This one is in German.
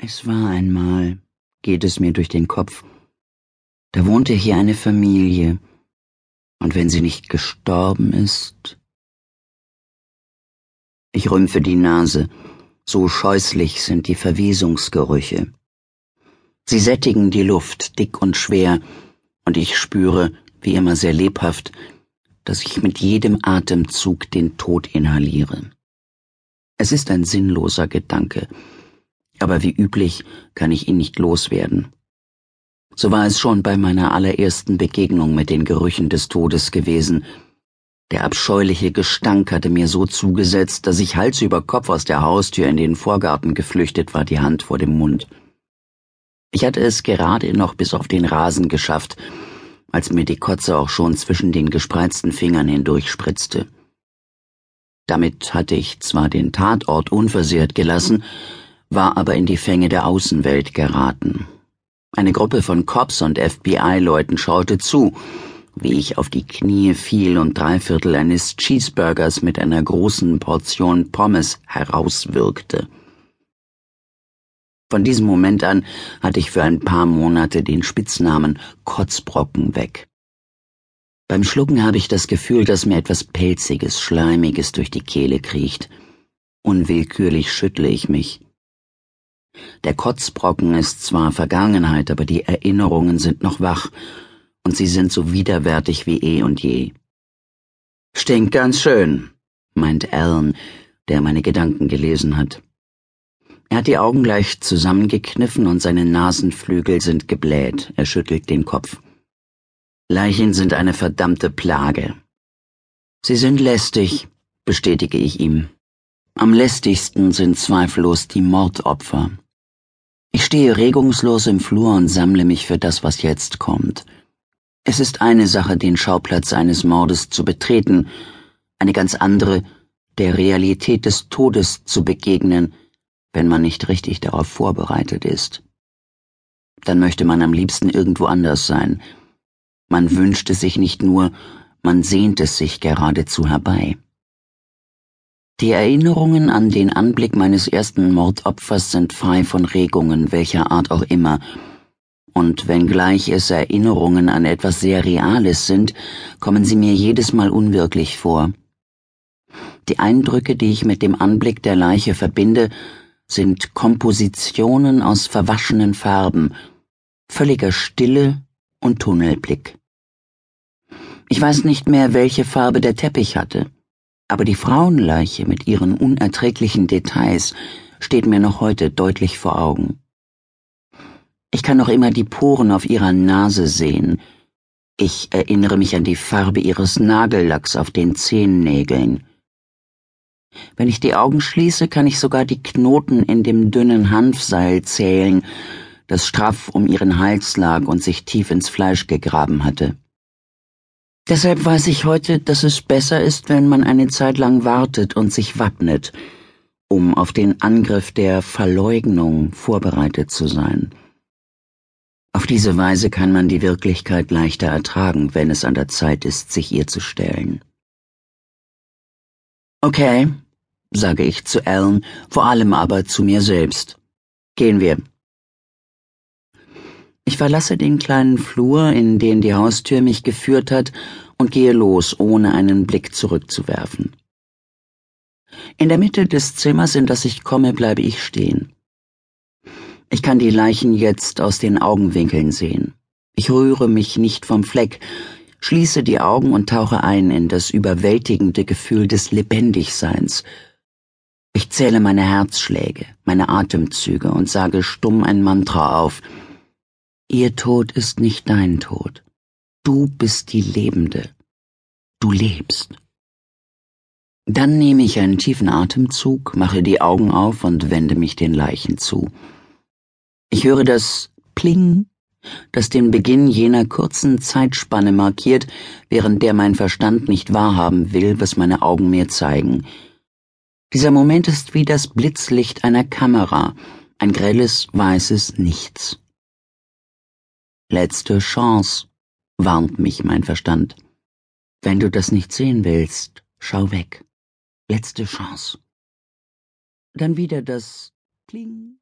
Es war einmal, geht es mir durch den Kopf, da wohnte hier eine Familie, und wenn sie nicht gestorben ist. Ich rümpfe die Nase, so scheußlich sind die Verwesungsgerüche. Sie sättigen die Luft dick und schwer, und ich spüre, wie immer sehr lebhaft, dass ich mit jedem Atemzug den Tod inhaliere. Es ist ein sinnloser Gedanke, aber wie üblich kann ich ihn nicht loswerden. So war es schon bei meiner allerersten Begegnung mit den Gerüchen des Todes gewesen. Der abscheuliche Gestank hatte mir so zugesetzt, dass ich Hals über Kopf aus der Haustür in den Vorgarten geflüchtet war, die Hand vor dem Mund. Ich hatte es gerade noch bis auf den Rasen geschafft, als mir die Kotze auch schon zwischen den gespreizten Fingern hindurchspritzte. Damit hatte ich zwar den Tatort unversehrt gelassen, war aber in die Fänge der Außenwelt geraten. Eine Gruppe von Cops und FBI-Leuten schaute zu, wie ich auf die Knie fiel und drei Viertel eines Cheeseburgers mit einer großen Portion Pommes herauswirkte. Von diesem Moment an hatte ich für ein paar Monate den Spitznamen Kotzbrocken weg. Beim Schlucken habe ich das Gefühl, dass mir etwas Pelziges, Schleimiges durch die Kehle kriecht. Unwillkürlich schüttle ich mich. Der Kotzbrocken ist zwar Vergangenheit, aber die Erinnerungen sind noch wach, und sie sind so widerwärtig wie eh und je. Stinkt ganz schön, meint Alan, der meine Gedanken gelesen hat. Er hat die Augen leicht zusammengekniffen und seine Nasenflügel sind gebläht. Er schüttelt den Kopf. Leichen sind eine verdammte Plage. Sie sind lästig, bestätige ich ihm. Am lästigsten sind zweifellos die Mordopfer. Ich stehe regungslos im Flur und sammle mich für das, was jetzt kommt. Es ist eine Sache, den Schauplatz eines Mordes zu betreten, eine ganz andere, der Realität des Todes zu begegnen, wenn man nicht richtig darauf vorbereitet ist. Dann möchte man am liebsten irgendwo anders sein. Man wünscht es sich nicht nur, man sehnt es sich geradezu herbei. Die Erinnerungen an den Anblick meines ersten Mordopfers sind frei von Regungen welcher Art auch immer, und wenngleich es Erinnerungen an etwas sehr Reales sind, kommen sie mir jedes Mal unwirklich vor. Die Eindrücke, die ich mit dem Anblick der Leiche verbinde, sind Kompositionen aus verwaschenen Farben, völliger Stille und Tunnelblick. Ich weiß nicht mehr, welche Farbe der Teppich hatte aber die Frauenleiche mit ihren unerträglichen Details steht mir noch heute deutlich vor Augen. Ich kann noch immer die Poren auf ihrer Nase sehen. Ich erinnere mich an die Farbe ihres Nagellacks auf den Zehennägeln. Wenn ich die Augen schließe, kann ich sogar die Knoten in dem dünnen Hanfseil zählen, das straff um ihren Hals lag und sich tief ins Fleisch gegraben hatte. Deshalb weiß ich heute, dass es besser ist, wenn man eine Zeit lang wartet und sich wappnet, um auf den Angriff der Verleugnung vorbereitet zu sein. Auf diese Weise kann man die Wirklichkeit leichter ertragen, wenn es an der Zeit ist, sich ihr zu stellen. Okay, sage ich zu Alan, vor allem aber zu mir selbst. Gehen wir. Ich verlasse den kleinen Flur, in den die Haustür mich geführt hat, und gehe los, ohne einen Blick zurückzuwerfen. In der Mitte des Zimmers, in das ich komme, bleibe ich stehen. Ich kann die Leichen jetzt aus den Augenwinkeln sehen. Ich rühre mich nicht vom Fleck, schließe die Augen und tauche ein in das überwältigende Gefühl des Lebendigseins. Ich zähle meine Herzschläge, meine Atemzüge und sage stumm ein Mantra auf, Ihr Tod ist nicht dein Tod. Du bist die Lebende. Du lebst. Dann nehme ich einen tiefen Atemzug, mache die Augen auf und wende mich den Leichen zu. Ich höre das Pling, das den Beginn jener kurzen Zeitspanne markiert, während der mein Verstand nicht wahrhaben will, was meine Augen mir zeigen. Dieser Moment ist wie das Blitzlicht einer Kamera, ein grelles, weißes Nichts. Letzte Chance, warnt mich mein Verstand. Wenn du das nicht sehen willst, schau weg. Letzte Chance. Dann wieder das Kling.